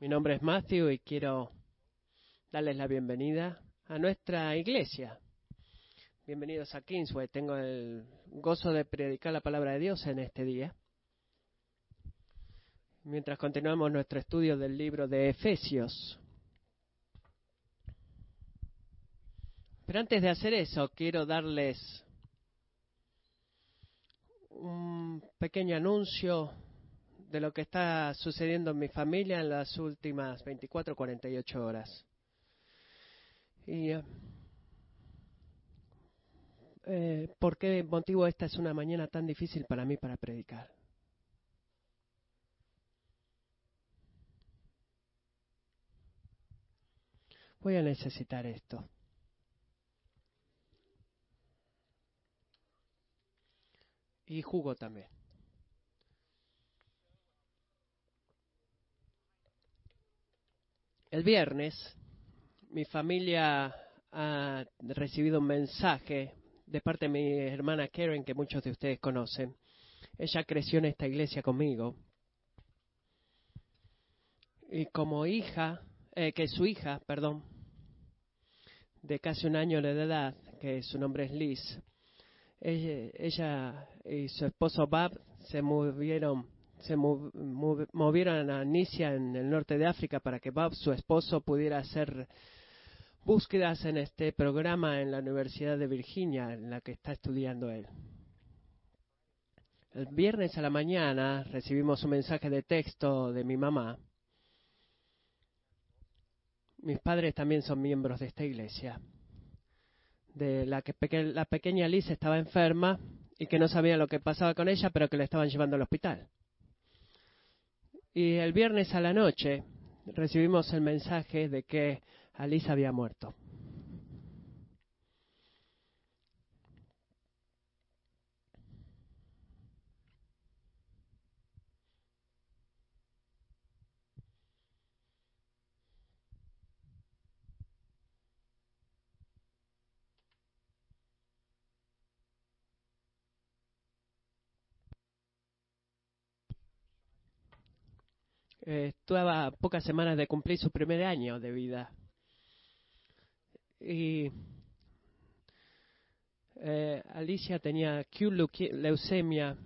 Mi nombre es Matthew y quiero darles la bienvenida a nuestra iglesia. Bienvenidos a Kingsway. Tengo el gozo de predicar la palabra de Dios en este día. Mientras continuamos nuestro estudio del libro de Efesios. Pero antes de hacer eso, quiero darles un pequeño anuncio de lo que está sucediendo en mi familia en las últimas 24 48 horas. Y eh, eh, por qué motivo esta es una mañana tan difícil para mí para predicar. Voy a necesitar esto. Y jugo también. El viernes mi familia ha recibido un mensaje de parte de mi hermana Karen, que muchos de ustedes conocen. Ella creció en esta iglesia conmigo. Y como hija, eh, que su hija, perdón, de casi un año de edad, que su nombre es Liz, ella, y su esposo Bab se movieron se movieron a Nicia en el norte de África para que Bob, su esposo, pudiera hacer búsquedas en este programa en la Universidad de Virginia, en la que está estudiando él. El viernes a la mañana recibimos un mensaje de texto de mi mamá. Mis padres también son miembros de esta iglesia. De la que la pequeña Liz estaba enferma y que no sabía lo que pasaba con ella, pero que la estaban llevando al hospital. Y el viernes a la noche recibimos el mensaje de que Alice había muerto. Estaba pocas semanas de cumplir su primer año de vida. Y eh, Alicia tenía leucemia,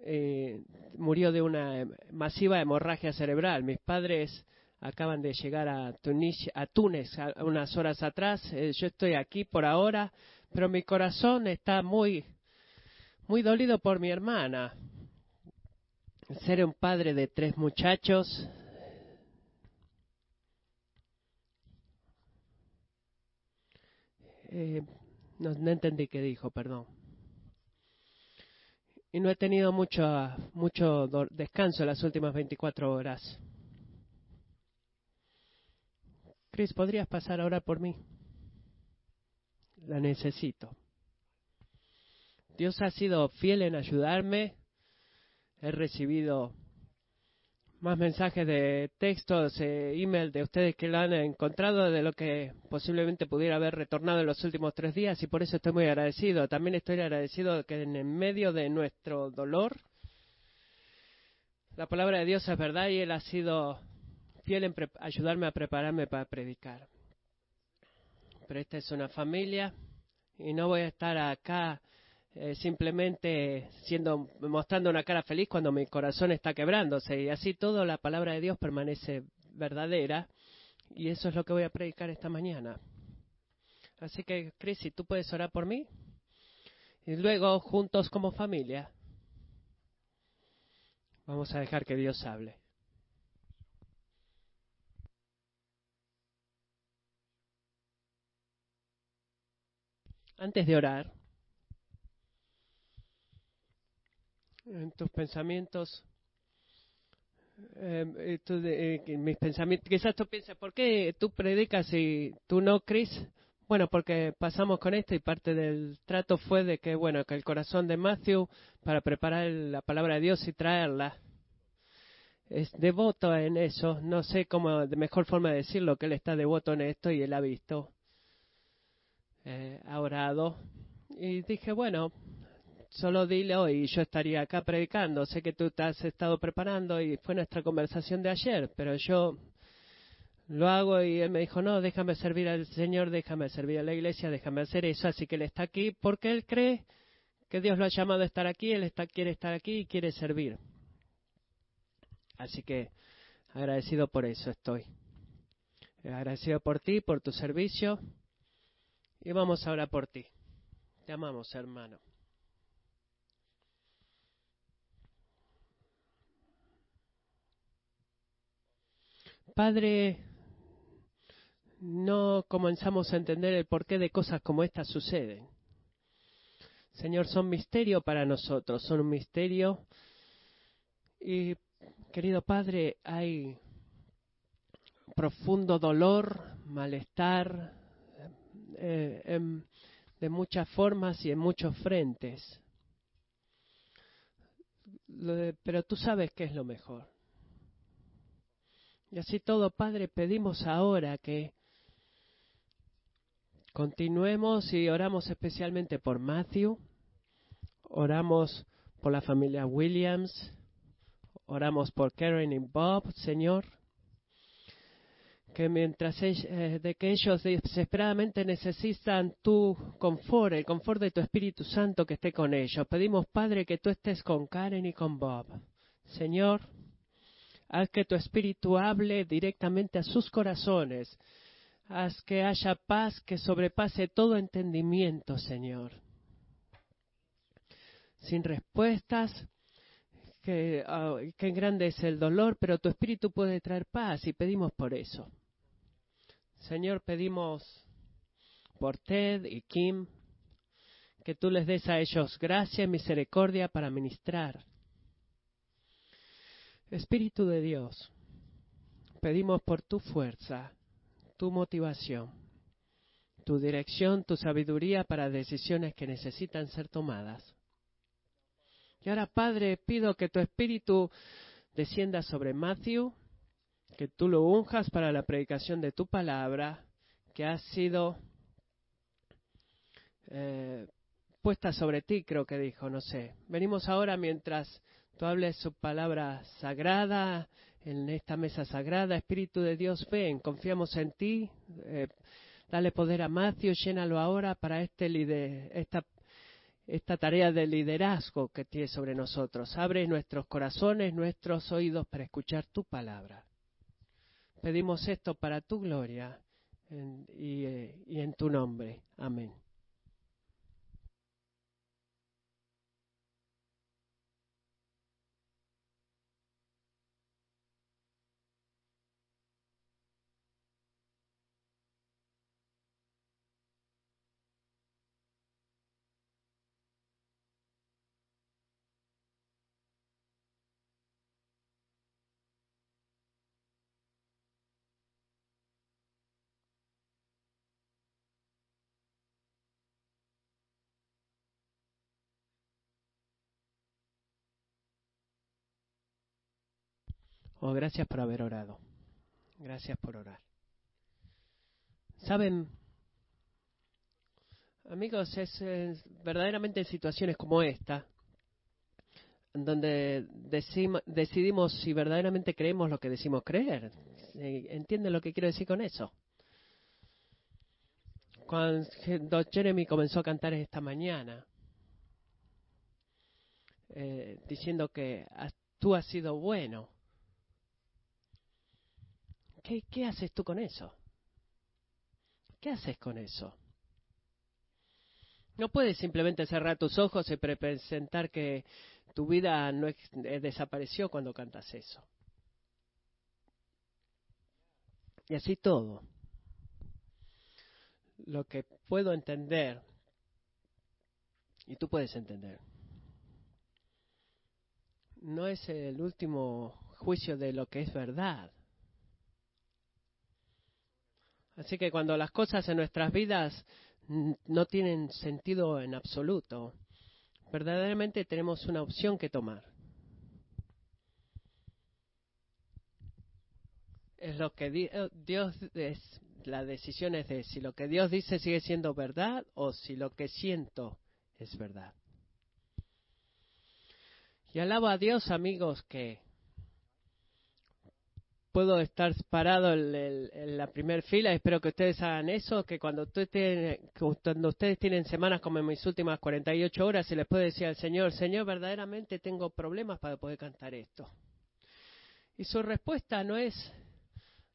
eh, murió de una masiva hemorragia cerebral. Mis padres acaban de llegar a, a Túnez unas horas atrás. Eh, yo estoy aquí por ahora, pero mi corazón está muy, muy dolido por mi hermana ser un padre de tres muchachos eh, no, entendí qué dijo, perdón. Y no he tenido mucho, mucho descanso las últimas 24 horas. Chris, ¿podrías pasar ahora por mí? La necesito. Dios ha sido fiel en ayudarme he recibido más mensajes de textos, eh, email de ustedes que lo han encontrado de lo que posiblemente pudiera haber retornado en los últimos tres días y por eso estoy muy agradecido. También estoy agradecido que en medio de nuestro dolor, la palabra de Dios es verdad y Él ha sido fiel en ayudarme a prepararme para predicar. Pero esta es una familia y no voy a estar acá eh, simplemente siendo mostrando una cara feliz cuando mi corazón está quebrándose y así todo la palabra de Dios permanece verdadera y eso es lo que voy a predicar esta mañana. Así que, Chris, si tú puedes orar por mí y luego juntos como familia vamos a dejar que Dios hable. Antes de orar, en tus pensamientos, eh, eh, mis pensamientos, quizás tú pienses, ¿por qué tú predicas y tú no, Chris? Bueno, porque pasamos con esto y parte del trato fue de que, bueno, que el corazón de Matthew para preparar la palabra de Dios y traerla es devoto en eso. No sé cómo, de mejor forma de decirlo, que él está devoto en esto y él ha visto, eh, ha orado. Y dije, bueno, solo dile hoy, yo estaría acá predicando. Sé que tú te has estado preparando y fue nuestra conversación de ayer, pero yo lo hago y él me dijo, no, déjame servir al Señor, déjame servir a la iglesia, déjame hacer eso. Así que él está aquí porque él cree que Dios lo ha llamado a estar aquí, él está, quiere estar aquí y quiere servir. Así que agradecido por eso estoy. Agradecido por ti, por tu servicio. Y vamos ahora por ti. Te amamos, hermano. Padre, no comenzamos a entender el porqué de cosas como estas suceden. Señor, son misterio para nosotros, son un misterio. Y, querido Padre, hay profundo dolor, malestar, eh, de muchas formas y en muchos frentes. pero tú sabes qué es lo mejor. Y así todo, Padre, pedimos ahora que continuemos y oramos especialmente por Matthew, oramos por la familia Williams, oramos por Karen y Bob, Señor, que mientras eh, de que ellos desesperadamente necesitan tu confort, el confort de tu Espíritu Santo que esté con ellos. Pedimos, Padre, que tú estés con Karen y con Bob. Señor, Haz que tu espíritu hable directamente a sus corazones. Haz que haya paz que sobrepase todo entendimiento, Señor. Sin respuestas, que, oh, grande es el dolor, pero tu espíritu puede traer paz y pedimos por eso. Señor, pedimos por Ted y Kim, que tú les des a ellos gracia y misericordia para ministrar. Espíritu de Dios, pedimos por tu fuerza, tu motivación, tu dirección, tu sabiduría para decisiones que necesitan ser tomadas. Y ahora, Padre, pido que tu Espíritu descienda sobre Matthew, que tú lo unjas para la predicación de tu palabra, que ha sido eh, puesta sobre ti, creo que dijo, no sé. Venimos ahora mientras tú hables su palabra sagrada en esta mesa sagrada. Espíritu de Dios, ven, confiamos en ti. Eh, dale poder a llénalo ahora para este esta, esta tarea de liderazgo que tiene sobre nosotros. Abre nuestros corazones, nuestros oídos para escuchar tu palabra. Pedimos esto para tu gloria eh, y en tu nombre. Amén. Oh, gracias por haber orado. Gracias por orar. Saben, amigos, es, verdaderamente en situaciones como esta, donde decidimos si verdaderamente creemos lo que decimos creer. ¿Entienden lo que quiero decir con eso? Cuando Jeremy comenzó a cantar esta mañana, eh, diciendo que tú has sido bueno, ¿Qué, haces tú con eso? ¿Qué haces con eso? No puedes simplemente cerrar tus ojos y representar que tu vida no eh, desapareció cuando cantas eso. Y así todo. Lo que puedo entender, y tú puedes entender, no es el último juicio de lo que es verdad. Así que cuando las cosas en nuestras vidas no tienen sentido en absoluto, verdaderamente tenemos una opción que tomar. Es lo que eh, Dios es, la decisión es de si lo que Dios dice sigue siendo verdad o si lo que siento es verdad. Y alabo a Dios, amigos, que puedo estar parado en, la primera fila. Espero que ustedes hagan eso, que cuando, ustedes, cuando ustedes tienen semanas como en mis últimas 48 horas, se les puede decir al Señor, Señor, verdaderamente tengo problemas para poder cantar esto. Y su respuesta no es,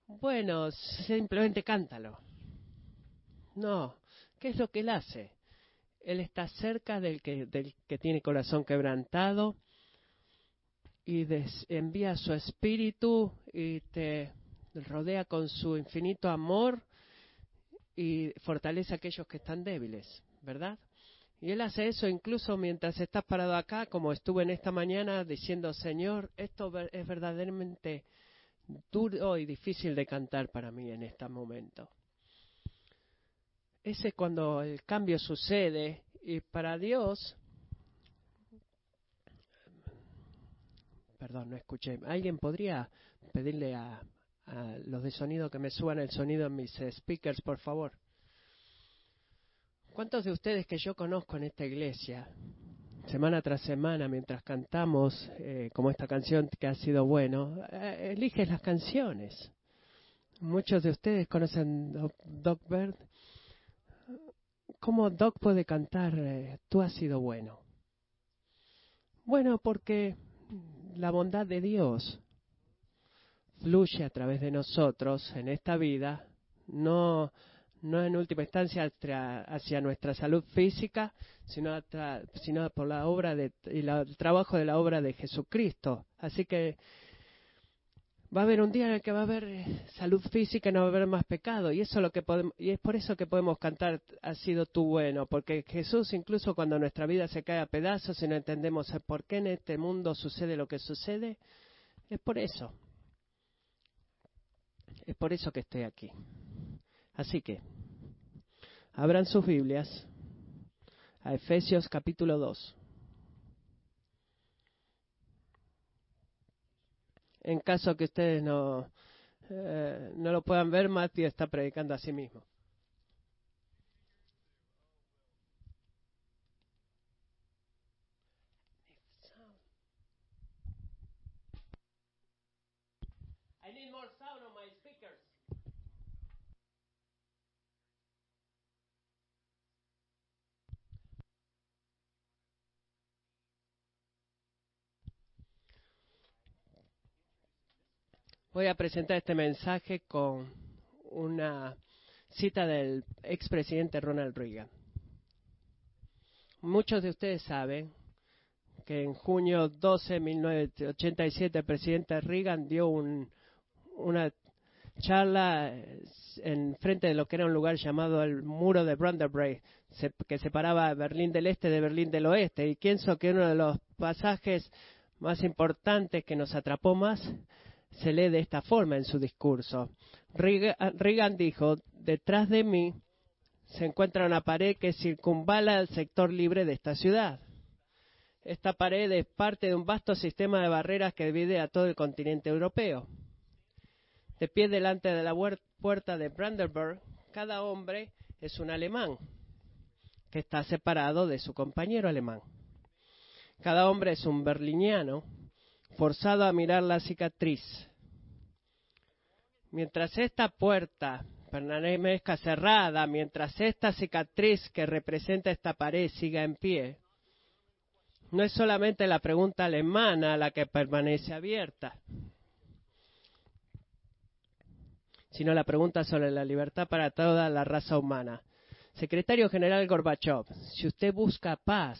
bueno, simplemente cántalo. No, ¿qué es lo que él hace? Él está cerca del que, del que tiene corazón quebrantado y envía su espíritu y te rodea con su infinito amor y fortalece a aquellos que están débiles, ¿verdad? Y Él hace eso incluso mientras estás parado acá, como estuve en esta mañana diciendo, Señor, esto es verdaderamente duro y difícil de cantar para mí en este momento. Ese es cuando el cambio sucede y para Dios Perdón, no escuché. ¿Alguien podría pedirle a, los de sonido que me suban el sonido en mis speakers, por favor? ¿Cuántos de ustedes que yo conozco en esta iglesia, semana tras semana, mientras cantamos, eh, como esta canción que ha sido bueno, eh, eliges las canciones? Muchos de ustedes conocen Doc, Bird. ¿Cómo Doc puede cantar eh, Tú has sido bueno? Bueno, porque la bondad de Dios fluye a través de nosotros en esta vida, no, no en última instancia hacia nuestra salud física, sino, sino por la obra de, y el trabajo de la obra de Jesucristo. Así que va a haber un día en el que va a haber eh, salud física y no va a haber más pecado. Y, eso lo que podemos, y es por eso que podemos cantar, ha sido tú bueno, porque Jesús, incluso cuando nuestra vida se cae a pedazos y no entendemos por qué en este mundo sucede lo que sucede, es por eso. Es por eso que estoy aquí. Así que, abran sus Biblias a Efesios capítulo 2. En caso que ustedes no, eh, no lo puedan ver, Matthew está predicando a sí mismo. Voy a presentar este mensaje con una cita del expresidente Ronald Reagan. Muchos de ustedes saben que en junio 12 de 1987 el presidente Reagan dio una charla en frente de lo que era un lugar llamado el muro de Brandenburg, que separaba Berlín del Este de Berlín del Oeste. Y pienso que uno de los pasajes más importantes que nos atrapó más se lee de esta forma en su discurso. Reagan dijo, detrás de mí se encuentra una pared que circunvala el sector libre de esta ciudad. Esta pared es parte de un vasto sistema de barreras que divide a todo el continente europeo. De pie delante de la puerta de Brandenburg, cada hombre es un alemán que está separado de su compañero alemán. Cada hombre es un berliniano forzado a mirar la cicatriz. Mientras esta puerta permanezca cerrada, mientras esta cicatriz que representa esta pared siga en pie, no es solamente la pregunta alemana la que permanece abierta, sino la pregunta sobre la libertad para toda la raza humana. Secretario General Gorbachev, si usted busca paz,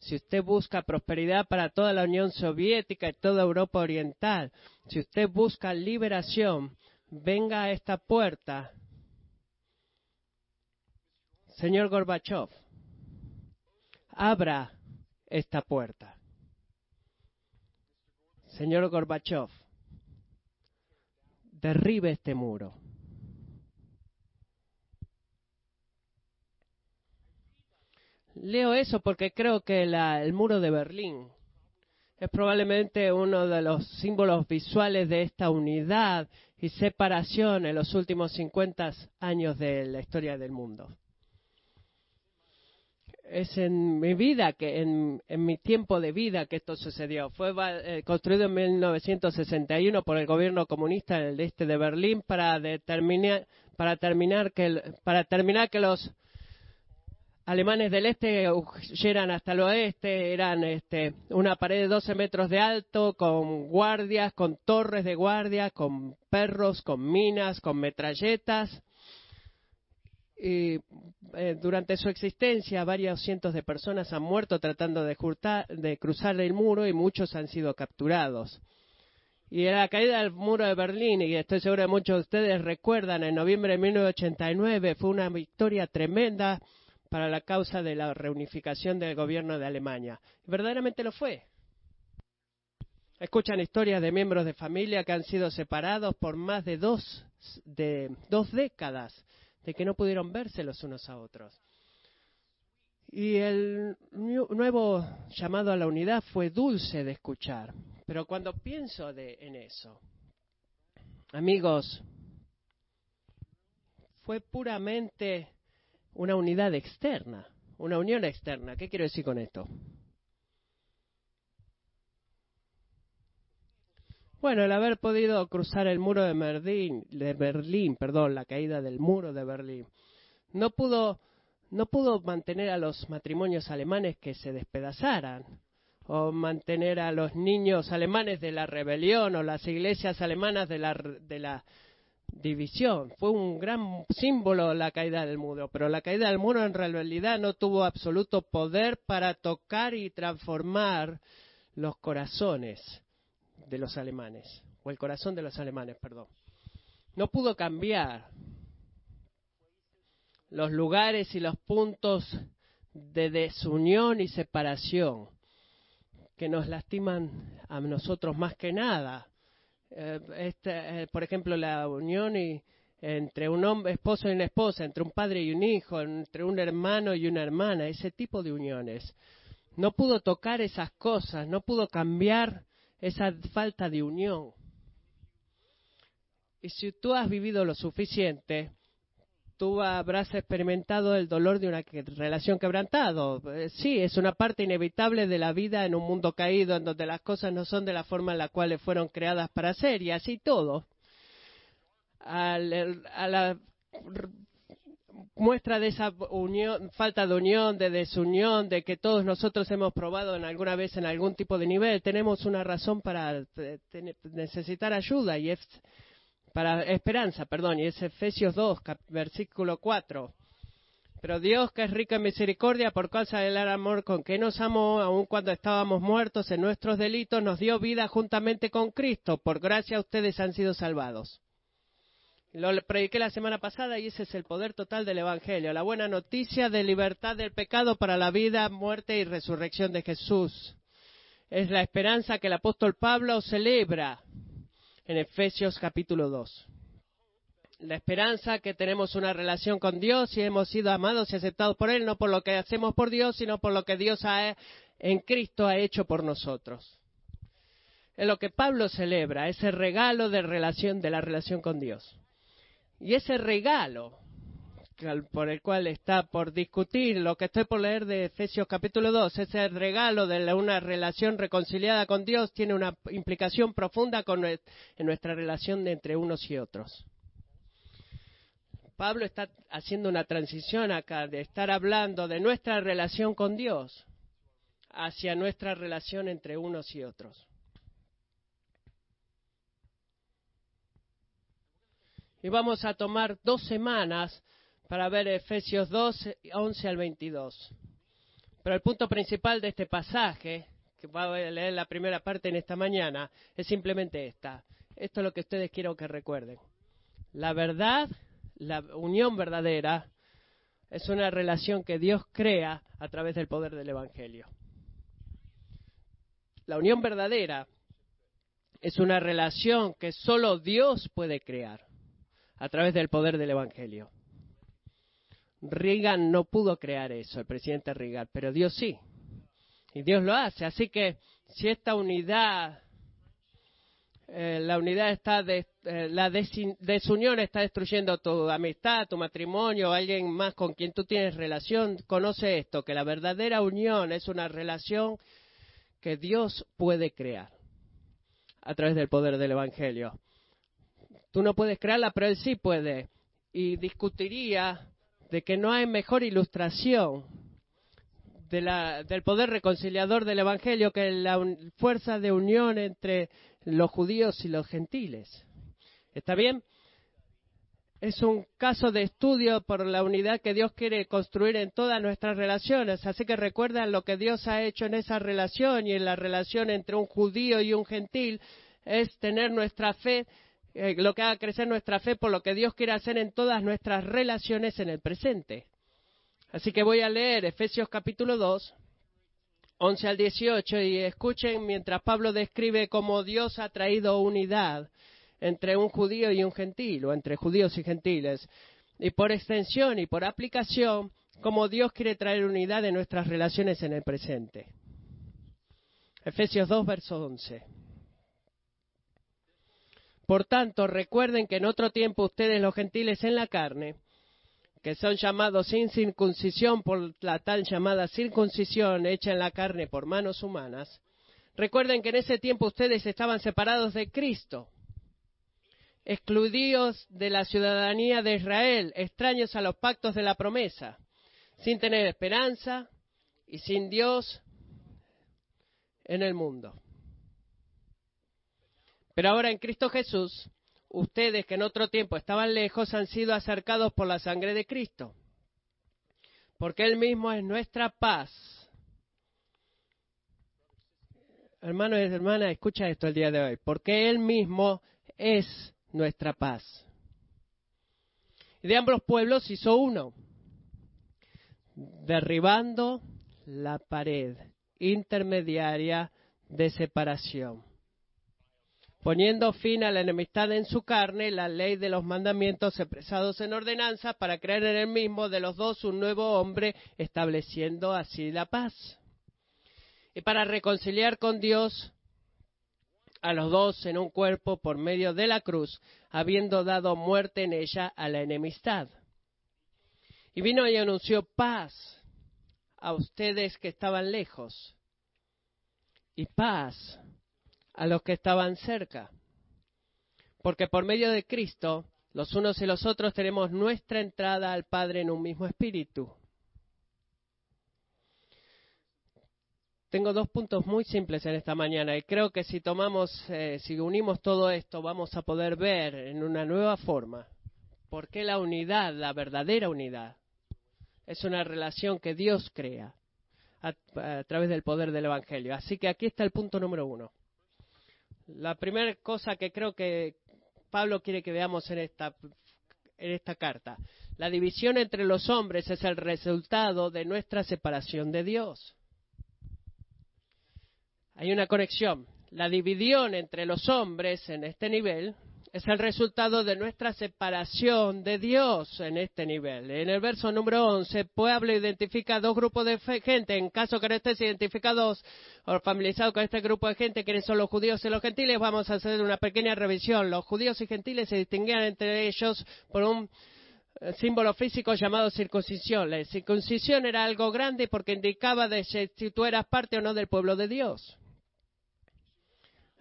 si usted busca prosperidad para toda la Unión Soviética y toda Europa Oriental, si usted busca liberación, venga a esta puerta. Señor Gorbachev, abra esta puerta. Señor Gorbachev, derribe este muro. Leo eso porque creo que el muro de Berlín es probablemente uno de los símbolos visuales de esta unidad y separación en los últimos 50 años de la historia del mundo. es en mi vida, que en, mi tiempo de vida que esto sucedió. Fue eh, construido en 1961 por el gobierno comunista del este de Berlín para determinar para terminar que para terminar que los alemanes del este huyeran hasta el oeste, eran este, una pared de 12 metros de alto, con guardias, con torres de guardia, con perros, con minas, con metralletas. Y eh, durante su existencia, varios cientos de personas han muerto tratando de, de cruzar el muro y muchos han sido capturados. Y la caída del muro de Berlín, y estoy seguro que muchos de ustedes recuerdan, en noviembre de 1989 fue una victoria tremenda para la causa de la reunificación del gobierno de Alemania. Verdaderamente lo fue. Escuchan historias de miembros de familia que han sido separados por más de dos, de dos décadas, de que no pudieron verse los unos a otros. Y el nuevo llamado a la unidad fue dulce de escuchar. Pero cuando pienso de, en eso, amigos, fue puramente una unidad externa, una unión externa. ¿Qué quiero decir con esto? Bueno, el haber podido cruzar el muro de Berlín, de Berlín, perdón, la caída del muro de Berlín, no pudo, no pudo mantener a los matrimonios alemanes que se despedazaran, o mantener a los niños alemanes de la rebelión, o las iglesias alemanas de la, de la división. Fue un gran símbolo la caída del muro, pero la caída del muro en realidad no tuvo absoluto poder para tocar y transformar los corazones de los alemanes, o el corazón de los alemanes, perdón. No pudo cambiar los lugares y los puntos de desunión y separación que nos lastiman a nosotros más que nada eh, este, eh, por ejemplo, la unión entre un hombre, esposo y una esposa, entre un padre y un hijo, entre un hermano y una hermana, ese tipo de uniones. No pudo tocar esas cosas, no pudo cambiar esa falta de unión. Y si tú has vivido lo suficiente, tú habrás experimentado el dolor de una relación quebrantado. Eh, sí, es una parte inevitable de la vida en un mundo caído, en donde las cosas no son de la forma en la cual fueron creadas para ser, y así todo. a la muestra de esa unión, falta de unión, de desunión, de que todos nosotros hemos probado en alguna vez en algún tipo de nivel, tenemos una razón para eh, necesitar ayuda y es para esperanza, perdón, y es Efesios 2, versículo 4. Pero Dios, que es rico en misericordia, por causa del amor con que nos amó, aun cuando estábamos muertos en nuestros delitos, nos dio vida juntamente con Cristo. Por gracia ustedes han sido salvados. Lo prediqué la semana pasada y ese es el poder total del Evangelio, la buena noticia de libertad del pecado para la vida, muerte y resurrección de Jesús. Es la esperanza que el apóstol Pablo celebra en Efesios capítulo 2. La esperanza que tenemos una relación con Dios y hemos sido amados y aceptados por Él, no por lo que hacemos por Dios, sino por lo que Dios ha, en Cristo ha hecho por nosotros. Es lo que Pablo celebra, ese regalo de relación, de la relación con Dios. Y ese regalo por el cual está por discutir lo que estoy por leer de Efesios capítulo 2, ese regalo de una relación reconciliada con Dios tiene una implicación profunda con, en nuestra relación entre unos y otros. Pablo está haciendo una transición acá de estar hablando de nuestra relación con Dios hacia nuestra relación entre unos y otros. Y vamos a tomar dos semanas para ver Efesios 2, 11 al 22. Pero el punto principal de este pasaje, que voy a leer la primera parte en esta mañana, es simplemente esta. Esto es lo que ustedes quiero que recuerden. La verdad, la unión verdadera, es una relación que Dios crea a través del poder del Evangelio. La unión verdadera es una relación que solo Dios puede crear a través del poder del Evangelio. Reagan no pudo crear eso, el presidente Reagan, pero Dios sí. Y Dios lo hace. Así que si esta unidad eh, la unidad está, de, eh, la desunión está destruyendo tu amistad, tu matrimonio, alguien más con quien tú tienes relación, conoce esto, que la verdadera unión es una relación que Dios puede crear a través del poder del Evangelio. Tú no puedes crearla, pero Él sí puede. Y discutiría de que no hay mejor ilustración del poder reconciliador del Evangelio que la fuerza de unión entre los judíos y los gentiles. ¿Está bien? Es un caso de estudio por la unidad que Dios quiere construir en todas nuestras relaciones. Así que recuerdan lo que Dios ha hecho en esa relación y en la relación entre un judío y un gentil es tener nuestra fe, eh, lo que haga crecer nuestra fe por lo que Dios quiere hacer en todas nuestras relaciones en el presente. Así que voy a leer Efesios capítulo 2, 11 al 18 y escuchen mientras Pablo describe cómo Dios ha traído unidad entre un judío y un gentil, o entre judíos y gentiles, y por extensión y por aplicación, cómo Dios quiere traer unidad en nuestras relaciones en el presente. Efesios 2, verso 11. Por tanto, recuerden que en otro tiempo ustedes los gentiles en la carne, que son llamados sin circuncisión por la tal llamada circuncisión hecha en la carne por manos humanas, recuerden que en ese tiempo ustedes estaban separados de Cristo, excluidos de la ciudadanía de Israel, extraños a los pactos de la promesa, sin tener esperanza y sin Dios en el mundo. Pero ahora en Cristo Jesús, ustedes que en otro tiempo estaban lejos han sido acercados por la sangre de Cristo, porque Él mismo es nuestra paz. Hermanos y hermanas, escucha esto el día de hoy, porque Él mismo es nuestra paz. Y de ambos pueblos hizo uno, derribando la pared intermediaria de separación poniendo fin a la enemistad en su carne, la ley de los mandamientos expresados en ordenanza, para crear en el mismo de los dos un nuevo hombre, estableciendo así la paz. Y para reconciliar con Dios a los dos en un cuerpo por medio de la cruz, habiendo dado muerte en ella a la enemistad. Y vino y anunció paz a ustedes que estaban lejos y paz a los que estaban cerca. Porque por medio de Cristo, los unos y los otros tenemos nuestra entrada al Padre en un mismo espíritu. Tengo dos puntos muy simples en esta mañana y creo que si tomamos, eh, si unimos todo esto, vamos a poder ver en una nueva forma por qué la unidad, la verdadera unidad, es una relación que Dios crea a través del poder del Evangelio. Así que aquí está el punto número uno. La primera cosa que creo que Pablo quiere que veamos en esta, en esta carta, la división entre los hombres es el resultado de nuestra separación de Dios. Hay una conexión. La división entre los hombres en este nivel es el resultado de nuestra separación de Dios en este nivel. En el verso número 11, Pueblo identifica dos grupos de gente. En caso que no estés identificados o familiarizados con este grupo de gente, quienes son los judíos y los gentiles, vamos a hacer una pequeña revisión. Los judíos y gentiles se distinguían entre ellos por un eh, símbolo físico llamado circuncisión. La circuncisión era algo grande porque indicaba de si tú eras parte o no del pueblo de Dios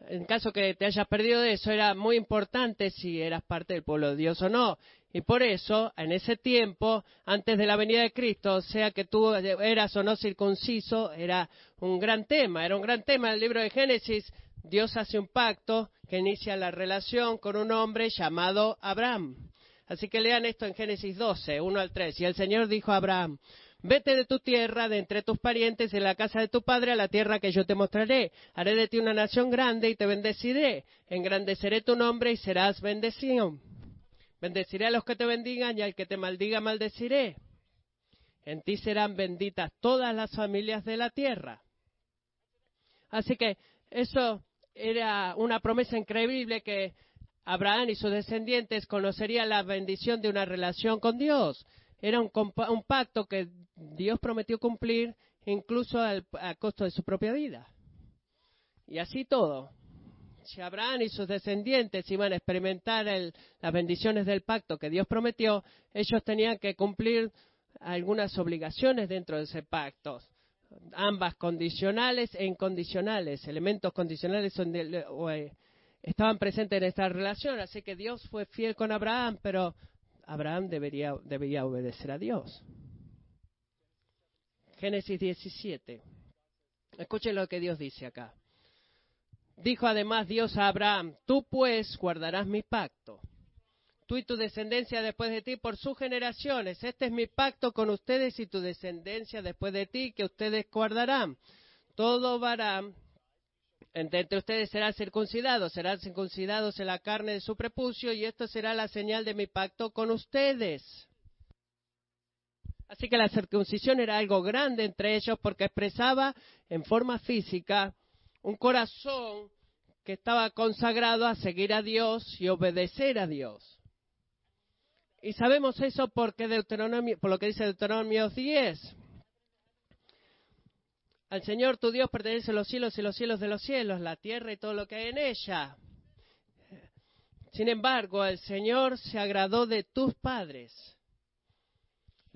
en caso que te hayas perdido de eso, era muy importante si eras parte del pueblo de Dios o no. Y por eso, en ese tiempo, antes de la venida de Cristo, sea que tú eras o no circunciso, era un gran tema. Era un gran tema en el libro de Génesis. Dios hace un pacto que inicia la relación con un hombre llamado Abraham. Así que lean esto en Génesis 12, 1 al 3. Y el Señor dijo a Abraham, Vete de tu tierra, de entre tus parientes, en la casa de tu padre, a la tierra que yo te mostraré. Haré de ti una nación grande y te bendeciré. Engrandeceré tu nombre y serás bendecido. Bendeciré a los que te bendigan y al que te maldiga maldeciré. En ti serán benditas todas las familias de la tierra. Así que eso era una promesa increíble que Abraham y sus descendientes conocerían la bendición de una relación con Dios. Era un, pacto que Dios prometió cumplir incluso al, a costo de su propia vida. Y así todo, si Abraham y sus descendientes iban a experimentar las bendiciones del pacto que Dios prometió, ellos tenían que cumplir algunas obligaciones dentro de ese pacto, ambas condicionales e incondicionales, elementos condicionales eh, estaban presentes en esta relación, así que Dios fue fiel con Abraham, pero Abraham debería, debería obedecer a Dios. Génesis 17. Escuchen lo que Dios dice acá. Dijo además Dios a Abraham, tú pues guardarás mi pacto, tú y tu descendencia después de ti por sus generaciones. Este es mi pacto con ustedes y tu descendencia después de ti que ustedes guardarán. Todo varán entre ustedes serán circuncidados, serán circuncidados en la carne de su prepucio y esto será la señal de mi pacto con ustedes. Así que la circuncisión era algo grande entre ellos porque expresaba en forma física un corazón que estaba consagrado a seguir a Dios y obedecer a Dios. Y sabemos eso porque Deuteronomio, por lo que dice Deuteronomio 10. Al Señor tu Dios pertenecen los cielos y los cielos de los cielos, la tierra y todo lo que hay en ella. Sin embargo, el Señor se agradó de tus padres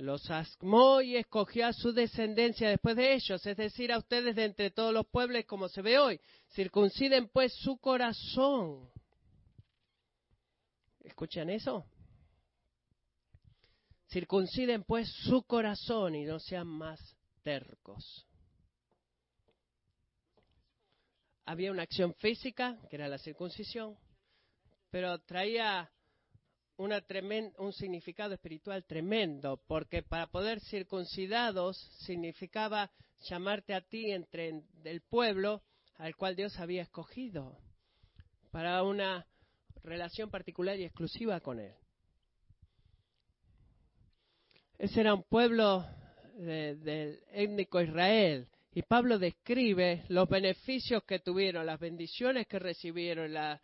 los asmó y escogió a su descendencia después de ellos, es decir, a ustedes de entre todos los pueblos como se ve hoy. Circunciden pues su corazón. ¿Escuchan eso? Circunciden pues su corazón y no sean más tercos. Había una acción física, que era la circuncisión, pero traía un significado espiritual tremendo, porque para poder circuncidados significaba llamarte a ti entre el pueblo al cual Dios había escogido, para una relación particular y exclusiva con Él. Ese era un pueblo del étnico Israel. Y Pablo describe los beneficios que tuvieron, las bendiciones que recibieron, la,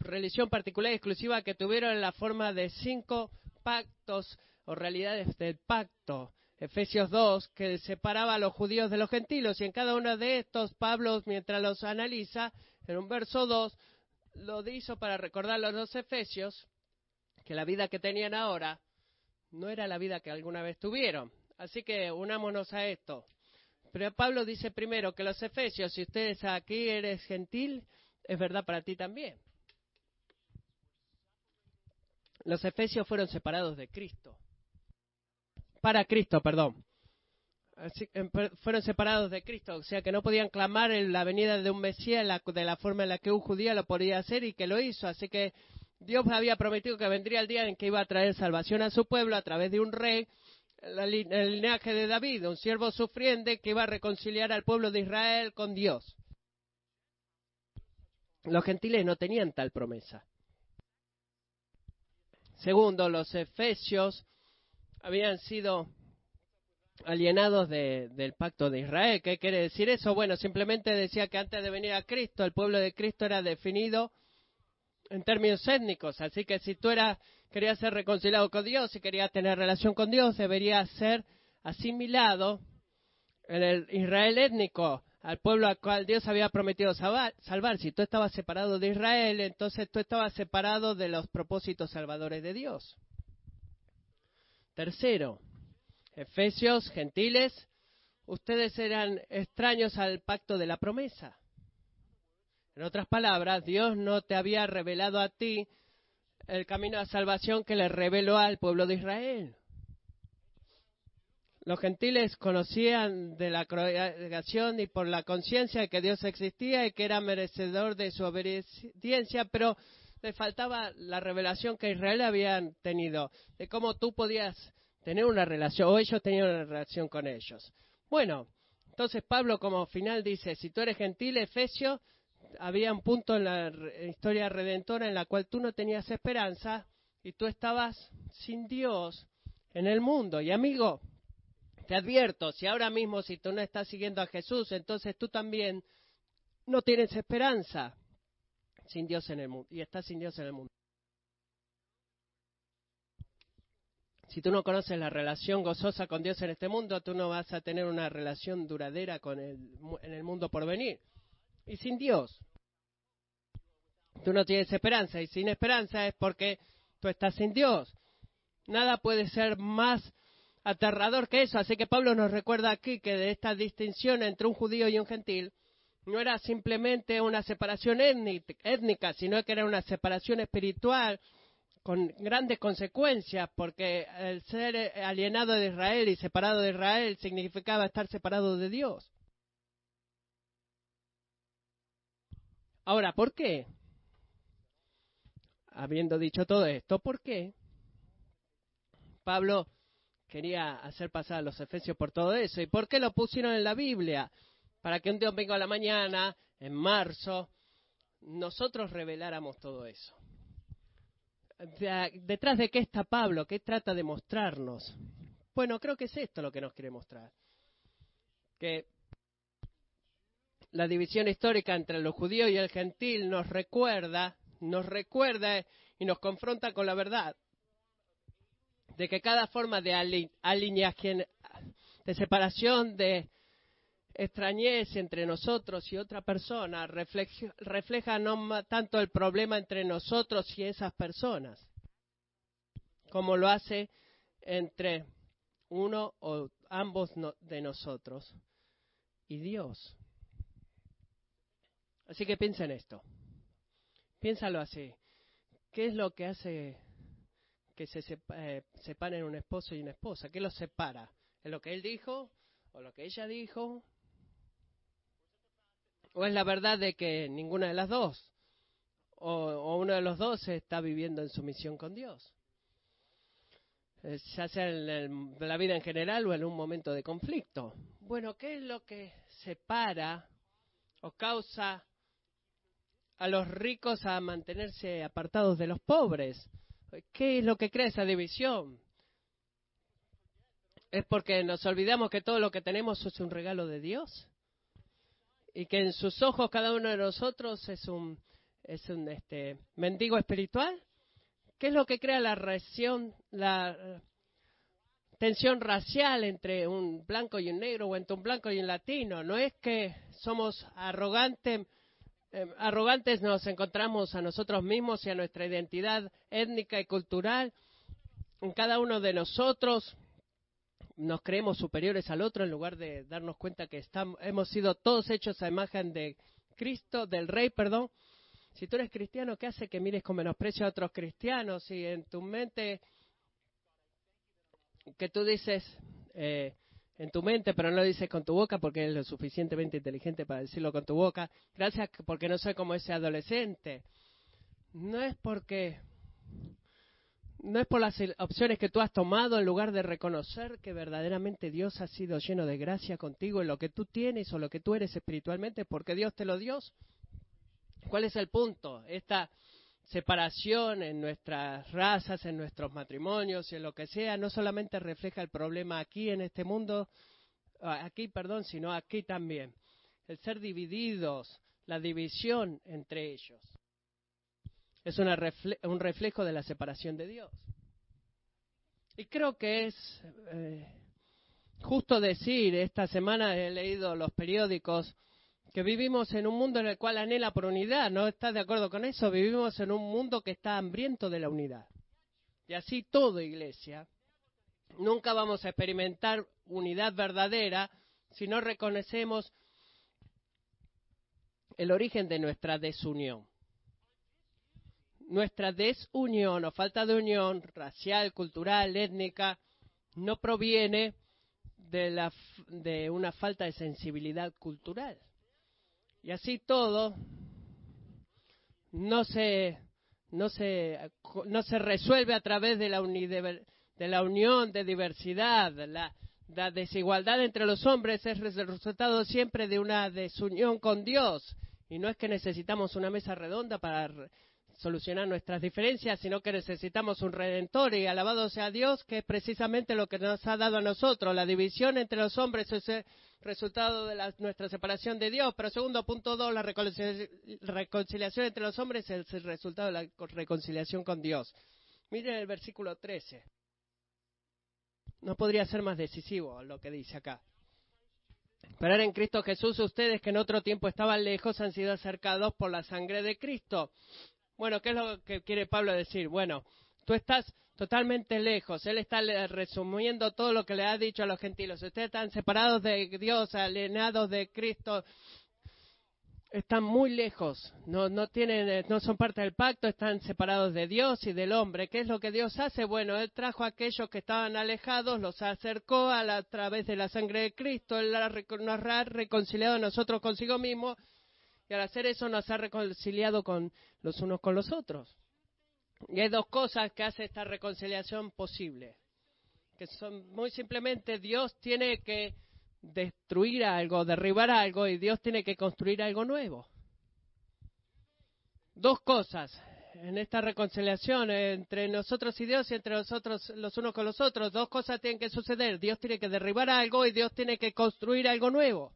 religión particular y exclusiva que tuvieron en la forma de cinco pactos o realidades del pacto. Efesios 2, que separaba a los judíos de los gentiles. Y en cada uno de estos, Pablo, mientras los analiza, en un verso 2, lo hizo para recordar a los efesios que la vida que tenían ahora no era la vida que alguna vez tuvieron. Así que unámonos a esto. Pero Pablo dice primero que los efesios, si ustedes aquí eres gentil, es verdad para ti también. Los efesios fueron separados de Cristo. Para Cristo, perdón. Em, fueron separados de Cristo, o sea que no podían clamar la venida de un Mesías de la forma en la que un judío lo podía hacer y que lo hizo. Así que Dios había prometido que vendría el día en que iba a traer salvación a su pueblo a través de un rey, el linaje de David, un siervo sufriente que iba a reconciliar al pueblo de Israel con Dios. Los gentiles no tenían tal promesa. Segundo, los efesios habían sido alienados del pacto de Israel. ¿Qué quiere decir eso? Bueno, simplemente decía que antes de venir a Cristo, el pueblo de Cristo era definido en términos étnicos. Así que si tú eras, querías ser reconciliado con Dios, y querías tener relación con Dios, deberías ser asimilado en el Israel étnico al pueblo al cual Dios había prometido salvar, Si tú estabas separado de Israel, entonces tú estabas separado de los propósitos salvadores de Dios. Tercero, Efesios, gentiles, ustedes eran extraños al pacto de la promesa. En otras palabras, Dios no te había revelado a ti el camino a salvación que le reveló al pueblo de Israel. Los gentiles conocían de la congregación y por la conciencia de que Dios existía y que era merecedor de su obediencia, pero le faltaba la revelación que Israel había tenido, de cómo tú podías tener una relación, o ellos tenían una relación con ellos. Bueno, entonces Pablo como final dice, si tú eres gentil, Efesio, había un punto en la historia redentora en la cual tú no tenías esperanza y tú estabas sin Dios en el mundo. Y amigo, te advierto, si ahora mismo si tú no estás siguiendo a Jesús, entonces tú también no tienes esperanza sin Dios en el mundo y estás sin Dios en el mundo. Si tú no conoces la relación gozosa con Dios en este mundo, tú no vas a tener una relación duradera con el, en el mundo por venir. Y sin Dios, tú no tienes esperanza y sin esperanza es porque tú estás sin Dios. Nada puede ser más aterrador que eso. Así que Pablo nos recuerda aquí que de esta distinción entre un judío y un gentil no era simplemente una separación étnica, sino que era una separación espiritual con grandes consecuencias, porque el ser alienado de Israel y separado de Israel significaba estar separado de Dios. Ahora, ¿por qué? Habiendo dicho todo esto, ¿por qué? Pablo quería hacer pasar a los efesios por todo eso. ¿Y por qué lo pusieron en la Biblia? Para que un domingo a la mañana, en marzo, nosotros reveláramos todo eso. ¿Detrás de qué está Pablo? ¿Qué trata de mostrarnos? Bueno, creo que es esto lo que nos quiere mostrar. Que la división histórica entre los judíos y el gentil nos recuerda, nos recuerda y nos confronta con la verdad de que cada forma de alineación, de separación, de extrañez entre nosotros y otra persona refleja, no tanto el problema entre nosotros y esas personas, como lo hace entre uno o ambos de nosotros y Dios. Así que piensa en esto. Piénsalo así. ¿Qué es lo que hace que se eh, separen un esposo y una esposa? ¿Qué los separa? ¿Es lo que él dijo? ¿O lo que ella dijo? ¿O es la verdad de que ninguna de las dos? ¿O, uno de los dos está viviendo en sumisión con Dios? Eh, ya sea en, la vida en general o en un momento de conflicto. Bueno, ¿qué es lo que separa o causa a los ricos a mantenerse apartados de los pobres? ¿Qué es lo que crea esa división? ¿Es porque nos olvidamos que todo lo que tenemos es un regalo de Dios? Y que en sus ojos cada uno de nosotros es un, es un este, mendigo espiritual? ¿Qué es lo que crea la, reacción, la tensión racial entre un blanco y un negro o entre un blanco y un latino? No es que somos arrogantes eh, arrogantes nos encontramos a nosotros mismos y a nuestra identidad étnica y cultural. En cada uno de nosotros nos creemos superiores al otro en lugar de darnos cuenta que estamos, hemos sido todos hechos a imagen de Cristo, del Rey, perdón. Si tú eres cristiano, ¿qué hace que mires con menosprecio a otros cristianos? Y en tu mente que tú dices, eh, en tu mente, pero no lo dices con tu boca porque eres lo suficientemente inteligente para decirlo con tu boca. Gracias porque no soy como ese adolescente. No es porque no es por las opciones que tú has tomado en lugar de reconocer que verdaderamente Dios ha sido lleno de gracia contigo en lo que tú tienes o lo que tú eres espiritualmente, porque Dios te lo dio. ¿Cuál es el punto? Esta separación en nuestras razas, en nuestros matrimonios en lo que sea, no solamente refleja el problema aquí en este mundo, ah, aquí, perdón, sino aquí también. El ser divididos, la división entre ellos. Es un reflejo de la separación de Dios. Y creo que es eh, justo decir, esta semana he leído los periódicos, que vivimos en un mundo en el cual anhela por unidad. ¿No estás de acuerdo con eso? Vivimos en un mundo que está hambriento de la unidad. Y así todo, iglesia. Nunca vamos a experimentar unidad verdadera si no reconocemos el origen de nuestra desunión. Nuestra desunión o falta de unión racial, cultural, étnica, no proviene de, la, de una falta de sensibilidad cultural y así todo no se, no se, no se resuelve a través de la, de la unión de diversidad. La, la desigualdad entre los hombres es el resultado siempre de una desunión con Dios. Y no es que necesitamos una mesa redonda para solucionar nuestras diferencias, sino que necesitamos un redentor y alabado sea Dios, que es precisamente lo que nos ha dado a nosotros. La división entre los hombres es resultado de nuestra separación de Dios. Pero segundo punto dos, la reconciliación entre los hombres es el resultado de la reconciliación con Dios. Miren el versículo 13. No podría ser más decisivo lo que dice acá. Pero en Cristo Jesús ustedes que en otro tiempo estaban lejos han sido acercados por la sangre de Cristo Bueno, ¿qué es lo que quiere Pablo decir? Bueno, tú estás totalmente lejos. Él está resumiendo todo lo que le ha dicho a los gentiles. Ustedes están separados de Dios, alienados de Cristo, están muy lejos, no, no, tienen, eh, no son parte del pacto, están separados de Dios y del hombre. ¿Qué es lo que Dios hace? Bueno, Él trajo a aquellos que estaban alejados, los acercó a, la, través de la sangre de Cristo, Él nos ha reconciliado a nosotros consigo mismo y al hacer eso nos ha reconciliado con los unos con los otros. Y hay dos cosas que hace esta reconciliación posible, que son muy simplemente Dios tiene que destruir algo, derribar algo y Dios tiene que construir algo nuevo. Dos cosas en esta reconciliación entre nosotros y Dios y entre nosotros los unos con los otros. Dos cosas tienen que suceder. Dios tiene que derribar algo y Dios tiene que construir algo nuevo.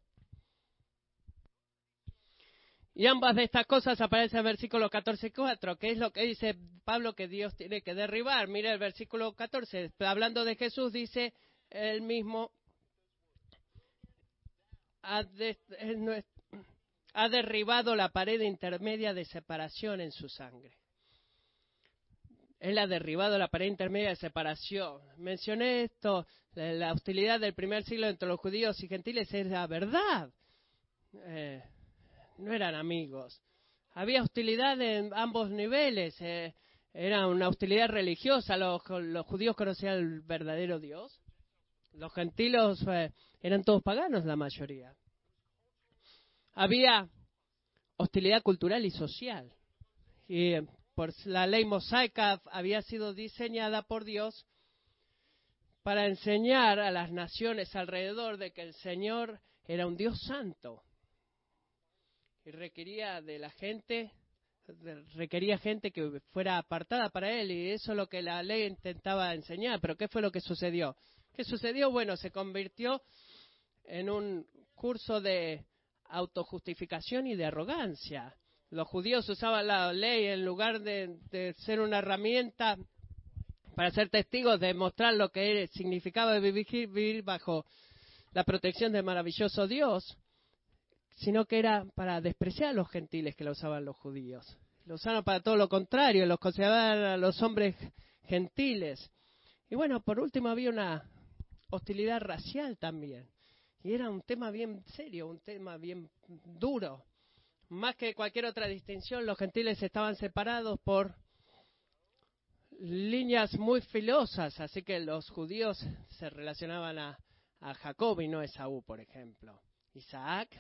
Y ambas de estas cosas aparecen en el versículo 14.4, que es lo que dice Pablo que Dios tiene que derribar. Mira el versículo 14, hablando de Jesús, dice él mismo, ha, derribado la pared intermedia de separación en su sangre. Él ha derribado la pared intermedia de separación. Mencioné esto, la, hostilidad del primer siglo entre los judíos y gentiles era verdad. Eh, no eran amigos. Había hostilidad en ambos niveles. Eh, era una hostilidad religiosa. Los, judíos conocían el verdadero Dios. Los gentiles eh, eran todos paganos la mayoría. Había hostilidad cultural y social. Y por la ley mosaica había sido diseñada por Dios para enseñar a las naciones alrededor de que el Señor era un Dios santo requería de la gente requería gente que fuera apartada para él y eso es lo que la ley intentaba enseñar. Pero ¿qué fue lo que sucedió? ¿Qué sucedió? Bueno, se convirtió en un curso de autojustificación y de arrogancia. Los judíos usaban la ley en lugar de, ser una herramienta para ser testigos, de mostrar lo que significaba vivir, vivir bajo la protección del maravilloso Dios, sino que era para despreciar a los gentiles que lo usaban los judíos. Lo usaban para todo lo contrario, los consideraban a los hombres gentiles. Y bueno, por último había una hostilidad racial también. Y era un tema bien serio, un tema bien duro. Más que cualquier otra distinción, los gentiles estaban separados por líneas muy filosas, así que los judíos se relacionaban a, Jacob y no a Esaú, por ejemplo. Isaac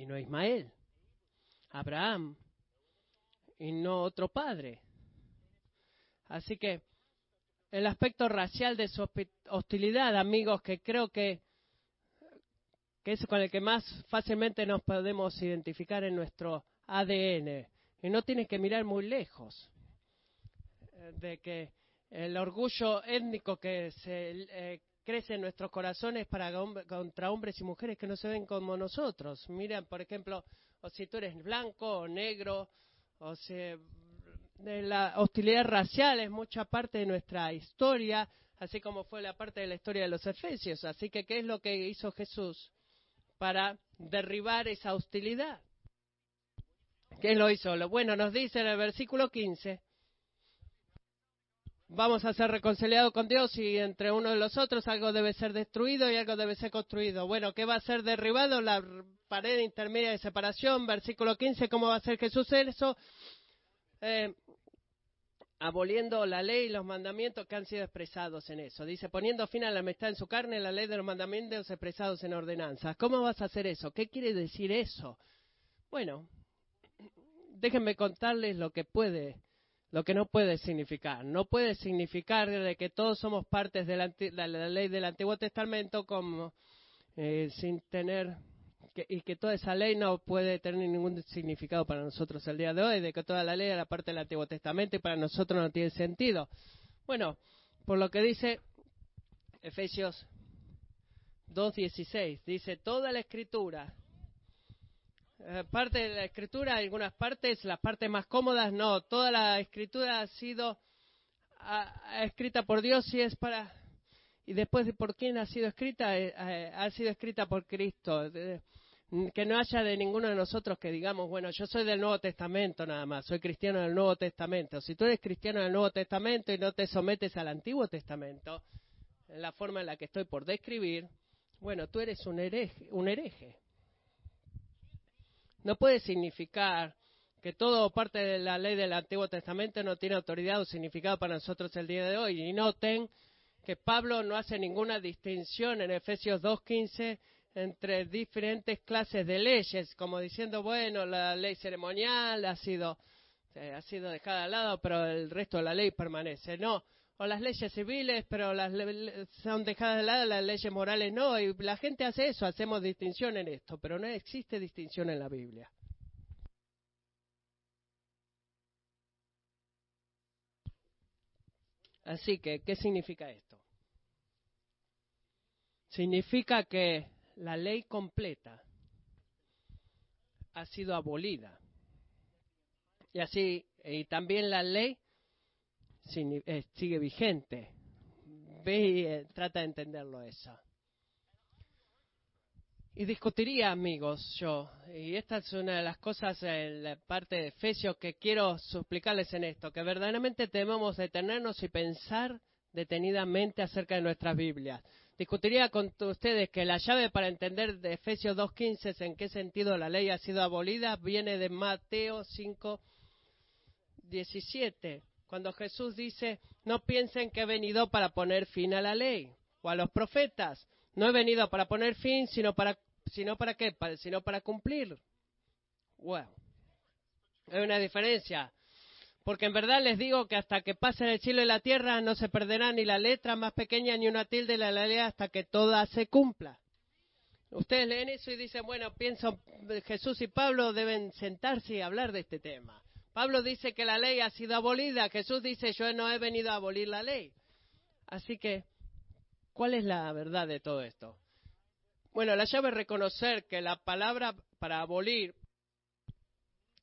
y no Ismael. Abraham y no otro padre. Así que el aspecto racial de su hostilidad, amigos, que creo que que es con el que más fácilmente nos podemos identificar en nuestro ADN. Y no tienes que mirar muy lejos eh, de que el orgullo étnico que se eh, crece en nuestros corazones para contra hombres y mujeres que no se ven como nosotros. Miren, por ejemplo, o si tú eres blanco o negro, o si de la hostilidad racial es mucha parte de nuestra historia, así como fue la parte de la historia de los efesios. Así que, ¿qué es lo que hizo Jesús? para derribar esa hostilidad. ¿Qué lo hizo? Bueno nos dice en el versículo 15. Vamos a ser reconciliados con Dios y entre uno y los otros algo debe ser destruido y algo debe ser construido. Bueno, ¿qué va a ser derribado? La pared intermedia de separación. Versículo 15, ¿cómo va a ser Jesús eso? Eh, aboliendo la ley y los mandamientos que han sido expresados en eso. Dice, poniendo fin a la amistad en su carne, la ley de los mandamientos expresados en ordenanzas. ¿Cómo vas a hacer eso? ¿Qué quiere decir eso? Bueno, déjenme contarles lo que puede, lo que no puede significar. No puede significar de que todos somos partes de la, ley del Antiguo Testamento como eh, sin tener y que toda esa ley no puede tener ningún significado para nosotros el día de hoy, de que toda la ley era parte del Antiguo Testamento y para nosotros no tiene sentido. Bueno, por lo que dice Efesios 2.16, dice toda la escritura, parte de la escritura, algunas partes, las partes más cómodas, no, toda la escritura ha sido escrita por Dios y es para y después de por quién ha sido escrita, eh, eh, ha sido escrita por Cristo. que no haya de ninguno de nosotros que digamos, bueno, yo soy del Nuevo Testamento nada más, soy cristiano del Nuevo Testamento. Si tú eres cristiano del Nuevo Testamento y no te sometes al Antiguo Testamento, en la forma en la que estoy por describir, bueno, tú eres. Un hereje. No puede significar que todo parte de la ley del Antiguo Testamento no tiene autoridad o significado para nosotros el día de hoy. Y noten que Pablo no hace ninguna distinción en Efesios 2.15 entre diferentes clases de leyes, como diciendo, bueno, la ley ceremonial ha sido, ha sido dejada al lado, pero el resto de la ley permanece. No, o las leyes civiles, pero las son dejadas de lado, las leyes morales no, y la gente hace eso, hacemos distinción en esto, pero no existe distinción en la Biblia. Así que, ¿qué significa esto? Significa que la ley completa ha sido abolida. Y así, y también la ley sigue vigente. Ve y eh, trata de entenderlo eso. Y discutiría, amigos, yo, y esta es una de las cosas en la parte de Efesios que quiero explicarles en esto, que verdaderamente debemos detenernos y pensar detenidamente acerca de nuestras Biblias discutiría con ustedes que la llave para entender de Efesios 2.15 es en qué sentido la ley ha sido abolida viene de Mateo 5.17, cuando Jesús dice, no piensen que he venido para poner fin a la ley o a los profetas. No he venido para poner fin, sino para, sino para qué, sino para cumplir. Wow. Hay una diferencia. Porque en verdad les digo que hasta que pasen el cielo y la tierra no se perderá ni la letra más pequeña ni una tilde de la ley hasta que toda se cumpla. Ustedes leen eso y dicen, bueno, pienso, Jesús y Pablo deben sentarse y hablar de este tema. Pablo dice que la ley ha sido abolida, Jesús dice, yo no he venido a abolir la ley. Así que, ¿cuál es la verdad de todo esto? Bueno, la llave es reconocer que la palabra para abolir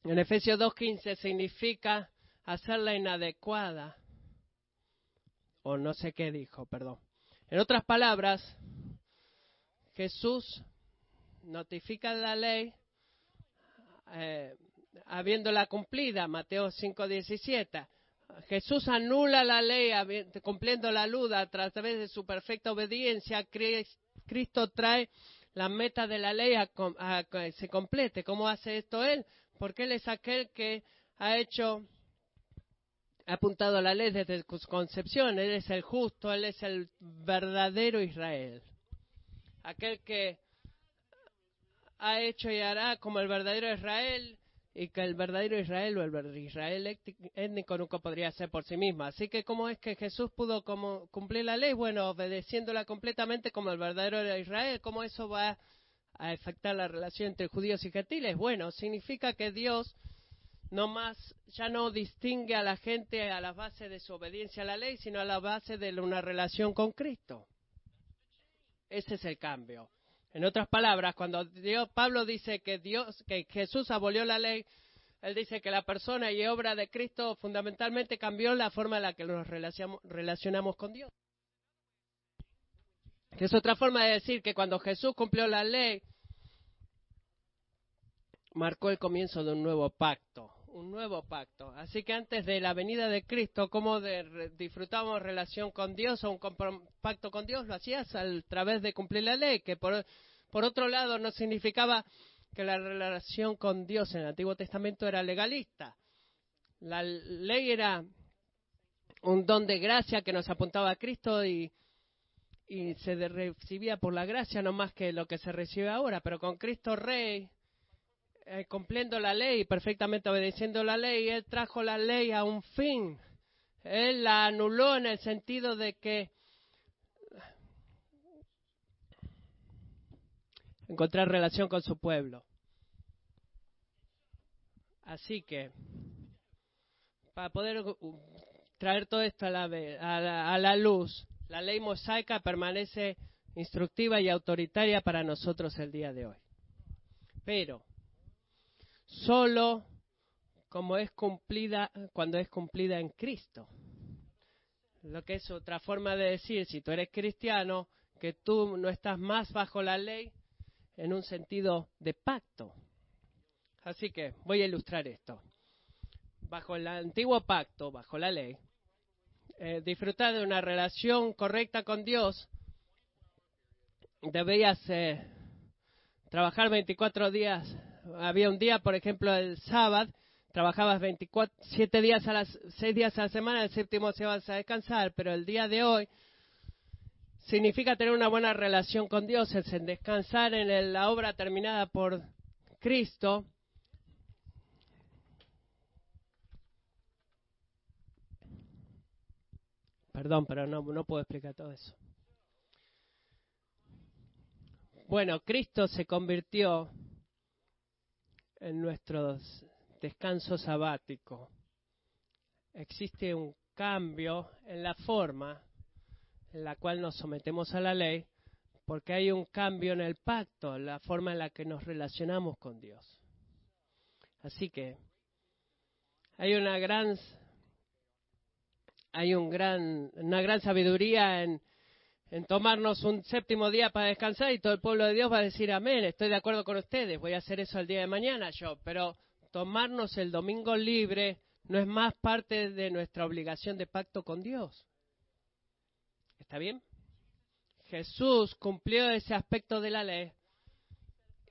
en Efesios 2.15 significa hacerla inadecuada. O no sé qué dijo, perdón. En otras palabras, Jesús notifica la ley eh, habiéndola cumplida, Mateo 5:17. Jesús anula la ley cumpliendo la luz a través de su perfecta obediencia. Cristo trae la meta de la ley a, a se complete. ¿Cómo hace esto Él? Porque Él es aquel que ha hecho ha apuntado la ley desde su concepción. Él es el justo, Él es el verdadero Israel. Aquel que ha hecho y hará como el verdadero Israel y que el verdadero Israel o el Israel étnico nunca podría ser por sí mismo. Así que, ¿cómo es que Jesús pudo como cumplir la ley? Bueno, obedeciéndola completamente como el verdadero Israel. ¿Cómo eso va a afectar la relación entre judíos y gentiles? Bueno, significa que Dios no más, ya no distingue a la gente a la base de su obediencia a la ley, sino a la base de una relación con Cristo. Ese es el cambio. En otras palabras, cuando Dios, Pablo dice que Dios, que Jesús abolió la ley, él dice que la persona y obra de Cristo fundamentalmente cambió la forma en la que nos relacionamos con Dios. es otra forma de decir que cuando Jesús cumplió la ley, marcó el comienzo de un nuevo pacto un nuevo pacto. Así que antes de la venida de Cristo, ¿cómo disfrutamos relación con Dios o un pacto con Dios? Lo hacías a través de cumplir la ley, que por, por otro lado no significaba que la relación con Dios en el Antiguo Testamento era legalista. La ley era un don de gracia que nos apuntaba a Cristo y, y se recibía por la gracia no más que lo que se recibe ahora, pero con Cristo Rey eh, cumpliendo la ley, perfectamente obedeciendo la ley, Él trajo la ley a un fin. Él la anuló en el sentido de que encontrar relación con su pueblo. Así que, para poder traer todo esto a la, a la luz, la ley mosaica permanece instructiva y autoritaria para nosotros el día de hoy. Pero solo como es cumplida cuando es cumplida en Cristo. Lo que es otra forma de decir, si tú eres cristiano, que tú no estás más bajo la ley, en un sentido de pacto. Así que voy a ilustrar esto. Bajo el antiguo pacto, bajo la ley, eh, disfrutar de una relación correcta con Dios, debías eh, trabajar 24 días. Había un día, por ejemplo, el sábado, trabajabas 24, 7 días a las 6 días a la semana, el séptimo se vas a descansar, pero el día de hoy significa tener una buena relación con Dios, es descansar en la obra terminada por Cristo. Perdón, pero no, no puedo explicar todo eso. Bueno, Cristo se convirtió en nuestro descanso sabático. Existe un cambio en la forma en la cual nos sometemos a la ley, porque hay un cambio en el pacto, la forma en la que nos relacionamos con Dios. Así que hay una gran hay un gran, una gran sabiduría en, en tomarnos un séptimo día para descansar y todo el pueblo de Dios va a decir amén, estoy de acuerdo con ustedes, voy a hacer eso el día de mañana yo, pero tomarnos el domingo libre no es más parte de nuestra obligación de pacto con Dios. ¿Está bien? Jesús cumplió ese aspecto de la ley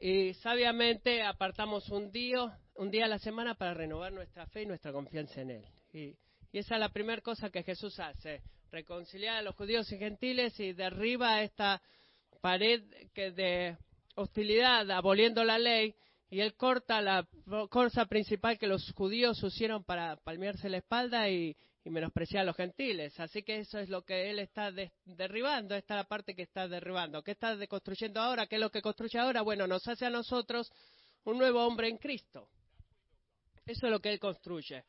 y sabiamente apartamos un día, un día a la semana para renovar nuestra fe y nuestra confianza en Él. Y, esa es la primera cosa que Jesús hace, reconciliar a los judíos y gentiles y derriba esta pared que de hostilidad, aboliendo la ley, y él corta la cosa principal que los judíos usaron para palmearse la espalda y, y menospreciar a los gentiles. Así que eso es lo que él está derribando, esta es la parte que está derribando. ¿Qué está construyendo ahora? ¿Qué es lo que construye ahora? Bueno, nos hace a nosotros un nuevo hombre en Cristo. Eso es lo que él construye.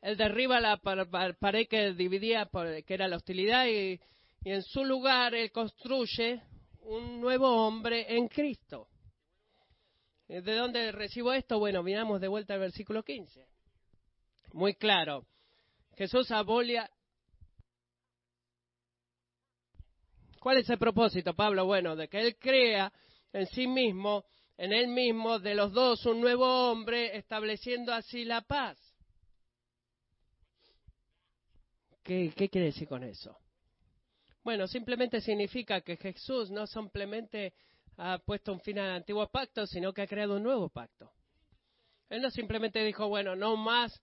Él derriba la pared que dividía, que era la hostilidad, y, y en su lugar él construye un nuevo hombre en Cristo. ¿De dónde recibo esto? Bueno, miramos de vuelta al versículo 15. Muy claro. Jesús abolia. ¿Cuál es el propósito, Pablo? Bueno, de que Él crea en sí mismo, en Él mismo, de los dos, un nuevo hombre, estableciendo así la paz. ¿Qué, qué quiere decir con eso? Bueno, simplemente significa que Jesús no simplemente ha puesto un fin al antiguo pacto, sino que ha creado un nuevo pacto. Él no simplemente dijo, bueno, no más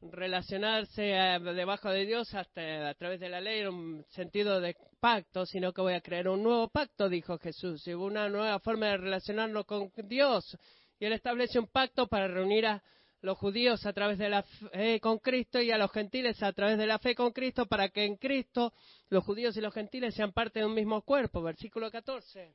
relacionarse eh, debajo de Dios hasta a través de la ley en un sentido de pacto, sino que voy a crear un nuevo pacto, dijo Jesús, y una nueva forma de relacionarnos con Dios. Y él establece un pacto para reunir a los judíos a través de la fe con Cristo y a los gentiles a través de la fe con Cristo para que en Cristo los judíos y los gentiles sean parte de un mismo cuerpo. Versículo 14.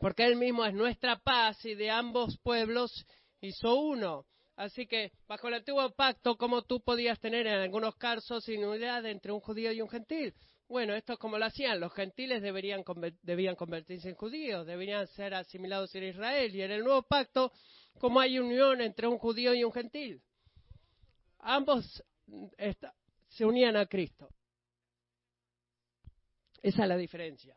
Porque Él mismo es nuestra paz y de ambos pueblos hizo uno Así que, bajo el antiguo pacto, ¿cómo tú podías tener en algunos casos unidad entre un judío y un gentil? Bueno, esto es como lo hacían. Los gentiles deberían, debían convertirse en judíos, deberían ser asimilados en Israel. Y en el nuevo pacto, ¿cómo hay unión entre un judío y un gentil? Ambos se unían a Cristo. Esa es la diferencia.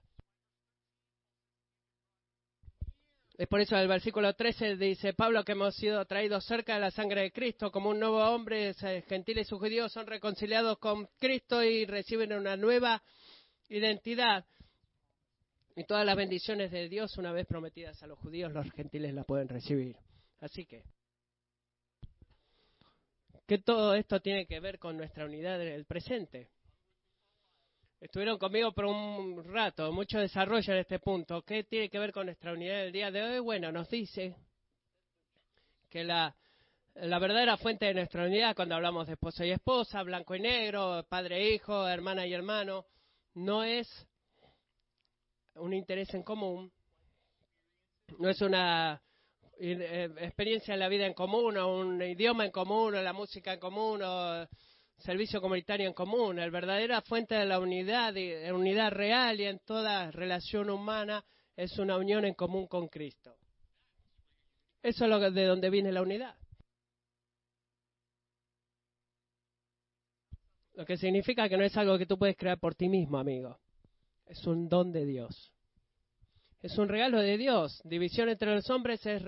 Es por eso el versículo 13 dice Pablo que hemos sido traídos cerca de la sangre de Cristo como un nuevo hombre, gentiles y judíos son reconciliados con Cristo y reciben una nueva identidad. Y todas las bendiciones de Dios, una vez prometidas a los judíos, los gentiles las pueden recibir. Así que, ¿qué todo esto tiene que ver con nuestra unidad en el presente? Estuvieron conmigo por un rato, mucho desarrollo en este punto. ¿Qué tiene que ver con nuestra unidad del día de hoy? Bueno, nos dice que la, la verdadera fuente de nuestra unidad, cuando hablamos de esposa y esposa, blanco y negro, padre e hijo, hermana y hermano, no es un interés en común, no es una eh, experiencia en la vida en común, o un idioma en común, o la música en común, o servicio comunitario en común. La verdadera fuente de la unidad, de unidad real y en toda relación humana es una unión en común con Cristo. Eso es lo de donde viene la unidad. Lo que significa que no es algo que tú puedes crear por ti mismo, amigo. Es un don de Dios. es un regalo de Dios. División entre los hombres es,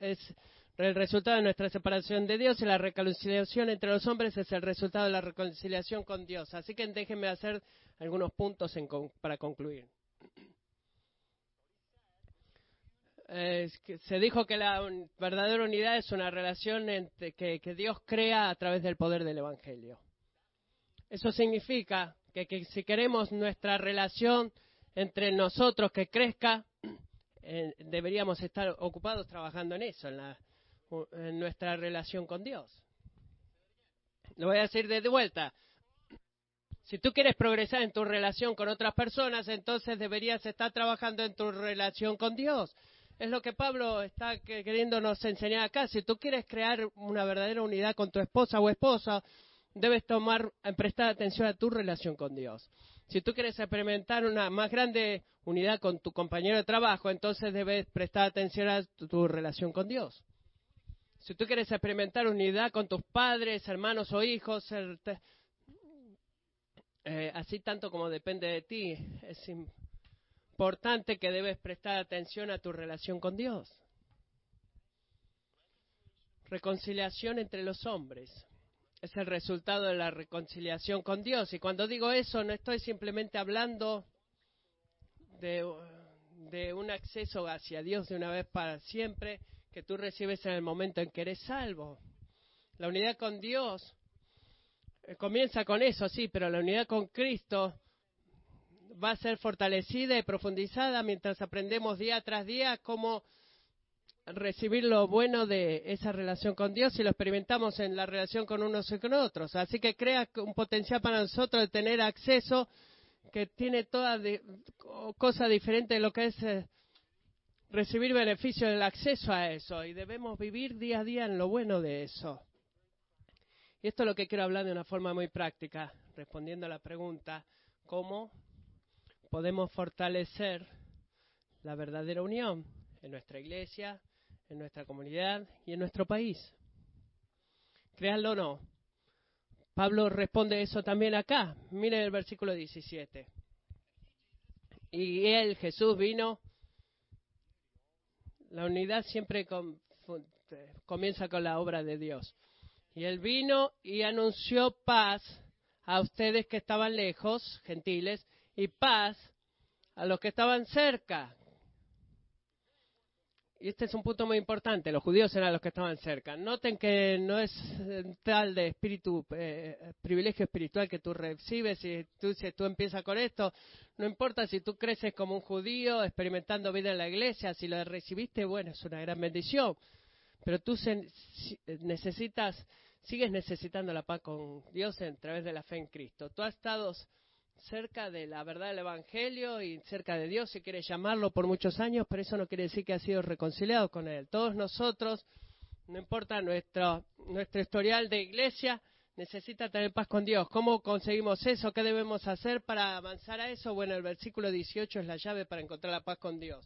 es el resultado de nuestra separación de Dios y la reconciliación entre los hombres es el resultado de la reconciliación con Dios. Así que déjenme hacer algunos puntos para concluir. se dijo que la verdadera unidad es una relación que, Dios crea a través del poder del Evangelio. Eso significa que, si queremos nuestra relación entre nosotros que crezca, eh, deberíamos estar ocupados trabajando en eso, en, en nuestra relación con Dios. Lo voy a decir de vuelta. Si tú quieres progresar en tu relación con otras personas, entonces deberías estar trabajando en tu relación con Dios. Es lo que Pablo está queriéndonos enseñar acá. Si tú quieres crear una verdadera unidad con tu esposa o esposa, debes tomar, prestar atención a tu relación con Dios. Si tú quieres experimentar una más grande unidad con tu compañero de trabajo, entonces debes prestar atención a tu, relación con Dios. Si tú quieres experimentar unidad con tus padres, hermanos o hijos, eh, así tanto como depende de ti, es importante que debes prestar atención a tu relación con Dios. Reconciliación entre los hombres es el resultado de la reconciliación con Dios. Y cuando digo eso, no estoy simplemente hablando de, de, un acceso hacia Dios de una vez para siempre que tú recibes en el momento en que eres salvo. La unidad con Dios eh, comienza con eso, sí, pero la unidad con Cristo va a ser fortalecida y profundizada mientras aprendemos día tras día cómo recibir lo bueno de esa relación con Dios y lo experimentamos en la relación con unos y con otros. Así que crea un potencial para nosotros de tener acceso que tiene toda cosa diferente de lo que es eh, recibir beneficio del acceso a eso y debemos vivir día a día en lo bueno de eso. Y esto es lo que quiero hablar de una forma muy práctica, respondiendo a la pregunta, ¿cómo podemos fortalecer la verdadera unión en nuestra iglesia, en nuestra comunidad y en nuestro país. Créanlo o no. Pablo responde eso también acá. Miren el versículo 17. Y él, Jesús, vino. La unidad siempre comienza con la obra de Dios. Y él vino y anunció paz a ustedes que estaban lejos, gentiles, y paz a los que estaban cerca. Y este es un punto muy importante. Los judíos eran los que estaban cerca. Noten que no es tal de espíritu, eh, privilegio espiritual que tú recibes. Tú, si tú empiezas con esto, no importa si tú creces como un judío, experimentando vida en la iglesia, si lo recibiste, bueno, es una gran bendición. Pero tú necesitas, sigues necesitando la paz con Dios a través de la fe en Cristo. Tú has estado cerca de la verdad del Evangelio y cerca de Dios, si quiere llamarlo, por muchos años, pero eso no quiere decir que ha sido reconciliado con Él. Todos nosotros, no importa nuestro, nuestro historial de iglesia, necesita tener paz con Dios. ¿Cómo conseguimos eso? ¿Qué debemos hacer para avanzar a eso? Bueno, el versículo 18 es la llave para encontrar la paz con Dios.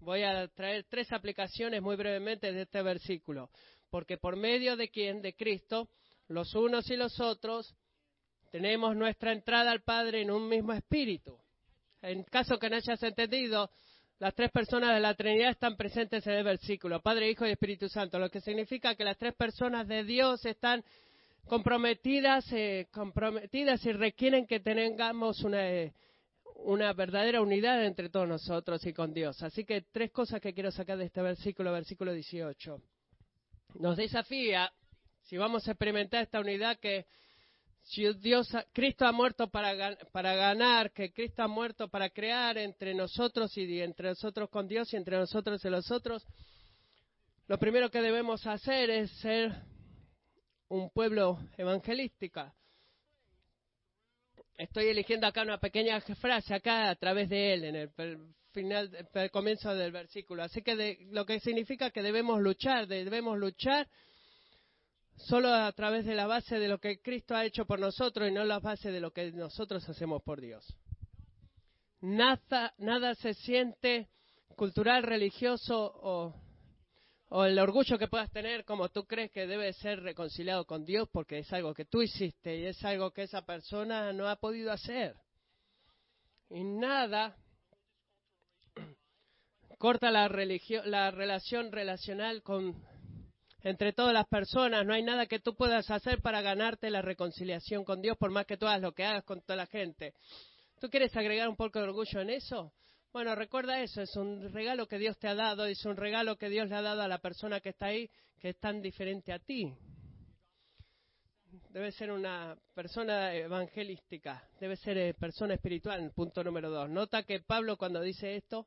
Voy a traer tres aplicaciones muy brevemente de este versículo. Porque por medio de quién? De Cristo, los unos y los otros tenemos nuestra entrada al Padre en un mismo espíritu. En caso que no hayas entendido, las tres personas de la Trinidad están presentes en el versículo, Padre, Hijo y Espíritu Santo, lo que significa que las tres personas de Dios están comprometidas, eh, comprometidas y requieren que tengamos una, eh, una verdadera unidad entre todos nosotros y con Dios. Así que tres cosas que quiero sacar de este versículo, versículo 18. Nos desafía, si vamos a experimentar esta unidad que si Dios, Cristo ha muerto para, para ganar, que Cristo ha muerto para crear entre nosotros y entre nosotros con Dios y entre nosotros y los otros, lo primero que debemos hacer es ser un pueblo evangelística. Estoy eligiendo acá una pequeña frase acá a través de él en el final, el comienzo del versículo. Así que lo que significa que debemos luchar, debemos luchar solo a través de la base de lo que Cristo ha hecho por nosotros y no la base de lo que nosotros hacemos por Dios. Nada, nada se siente cultural, religioso o, el orgullo que puedas tener como tú crees que debe ser reconciliado con Dios porque es algo que tú hiciste y es algo que esa persona no ha podido hacer. Y nada corta la, la relación relacional con, entre todas las personas. No hay nada que tú puedas hacer para ganarte la reconciliación con Dios, por más que tú hagas lo que hagas con toda la gente. ¿Tú quieres agregar un poco de orgullo en eso? Bueno, recuerda eso, es un regalo que Dios te ha dado, es un regalo que Dios le ha dado a la persona que está ahí, que es tan diferente a ti. Debe ser una persona evangelística, debe ser eh, persona espiritual, punto número dos. Nota que Pablo cuando dice esto,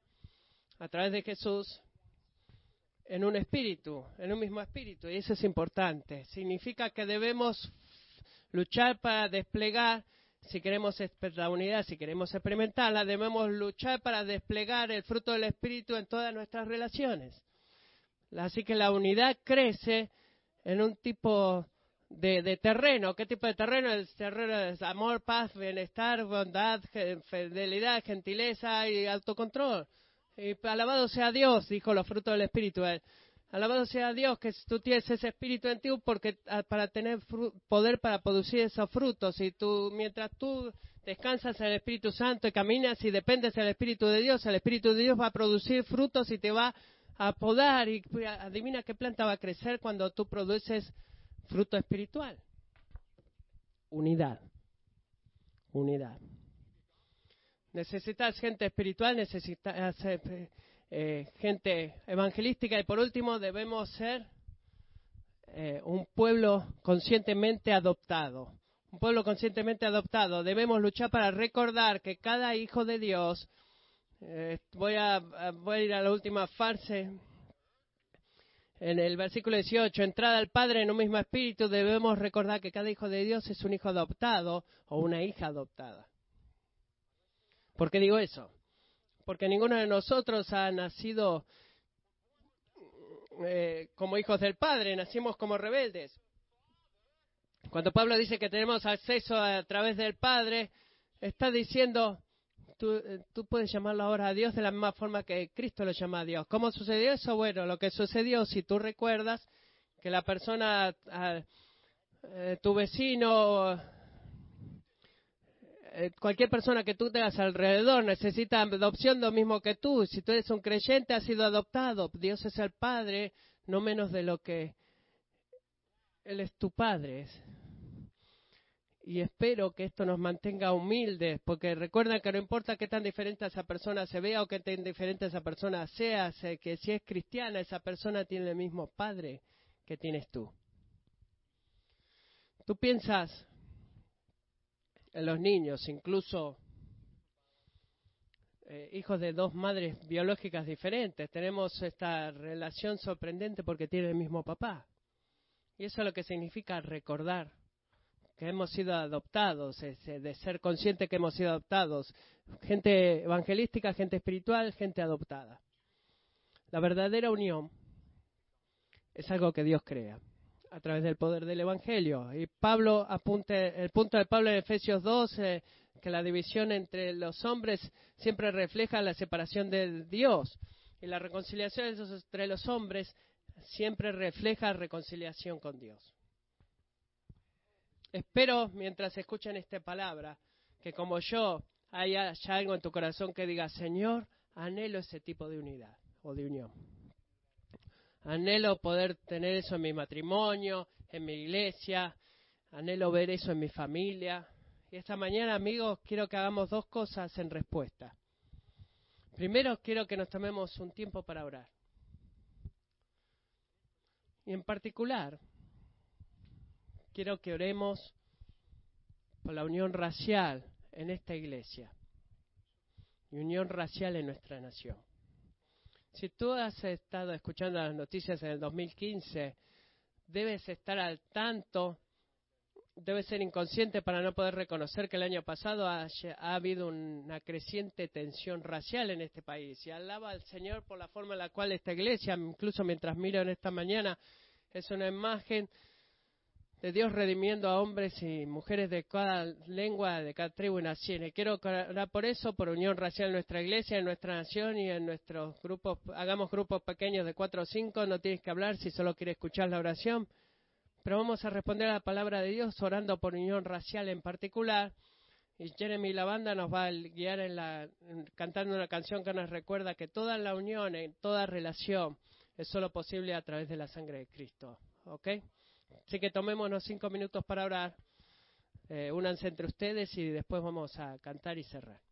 a través de Jesús, en un espíritu, en un mismo espíritu, y eso es importante. Significa que debemos luchar para desplegar si queremos la unidad, si queremos experimentarla, debemos luchar para desplegar el fruto del Espíritu en todas nuestras relaciones. Así que la unidad crece en un tipo de, terreno. ¿Qué tipo de terreno? El terreno es amor, paz, bienestar, bondad, fidelidad, gentileza y autocontrol. Y alabado sea Dios, dijo los frutos del Espíritu. Alabado sea Dios que tú tienes ese espíritu en ti porque ah, para tener poder para producir esos frutos y tú mientras tú descansas en el Espíritu Santo y caminas y dependes del Espíritu de Dios, el Espíritu de Dios va a producir frutos y te va a podar y adivina qué planta va a crecer cuando tú produces fruto espiritual. Unidad. Unidad. Necesitas gente espiritual, necesitas eh, eh, gente evangelística y por último debemos ser eh, un pueblo conscientemente adoptado. Un pueblo conscientemente adoptado. Debemos luchar para recordar que cada hijo de Dios, voy, a, voy a ir a la última fase, en el versículo 18, entrada al Padre en un mismo espíritu, debemos recordar que cada hijo de Dios es un hijo adoptado o una hija adoptada. ¿Por qué digo eso? porque ninguno de nosotros ha nacido eh, como hijos del Padre, nacimos como rebeldes. Cuando Pablo dice que tenemos acceso a, través del Padre, está diciendo, tú, eh, tú, puedes llamarlo ahora a Dios de la misma forma que Cristo lo llama a Dios. ¿Cómo sucedió eso? Bueno, lo que sucedió, si tú recuerdas que la persona, eh, tu vecino, cualquier persona que tú tengas alrededor necesita adopción lo mismo que tú. Si tú eres un creyente, has sido adoptado. Dios es el Padre, no menos de lo que Él es tu Padre. Y espero que esto nos mantenga humildes, porque recuerda que no importa qué tan diferente esa persona se vea o qué tan diferente esa persona sea, que si es cristiana, esa persona tiene el mismo Padre que tienes tú. Tú piensas, en los niños, incluso eh, hijos de dos madres biológicas diferentes. Tenemos esta relación sorprendente porque tienen el mismo papá. Y eso es lo que significa recordar que hemos sido adoptados, de ser consciente que hemos sido adoptados. Gente evangelística, gente espiritual, gente adoptada. La verdadera unión es algo que Dios crea a través del poder del Evangelio. Y Pablo apunte, el punto de Pablo en Efesios 2, eh, que la división entre los hombres siempre refleja la separación de Dios. Y la reconciliación entre los hombres siempre refleja reconciliación con Dios. Espero, mientras escuchen esta palabra, que como yo haya algo en tu corazón que diga, Señor, anhelo ese tipo de unidad o de unión. Anhelo poder tener eso en mi matrimonio, en mi iglesia, anhelo ver eso en mi familia. Y esta mañana, amigos, quiero que hagamos dos cosas en respuesta. Primero, quiero que nos tomemos un tiempo para orar. Y en particular, quiero que oremos por la unión racial en esta iglesia y unión racial en nuestra nación. Si tú has estado escuchando las noticias en el 2015, debes estar al tanto, debes ser inconsciente para no poder reconocer que el año pasado ha, habido una creciente tensión racial en este país. Y alaba al Señor por la forma en la cual esta iglesia, incluso mientras miro en esta mañana, es una imagen de Dios redimiendo a hombres y mujeres de cada lengua, de cada tribu y nación. Y quiero orar por eso, por unión racial en nuestra iglesia, en nuestra nación y en nuestros grupos. Hagamos grupos pequeños de cuatro o cinco, no tienes que hablar si solo quieres escuchar la oración. Pero vamos a responder a la palabra de Dios orando por unión racial en particular Y Jeremy la banda nos va a guiar en la, cantando una canción que nos recuerda que toda la unión, en toda relación, es solo posible a través de la sangre de Cristo. ¿Ok? Así que tomémonos cinco minutos para orar. Eh, únanse entre ustedes y después vamos a cantar y cerrar.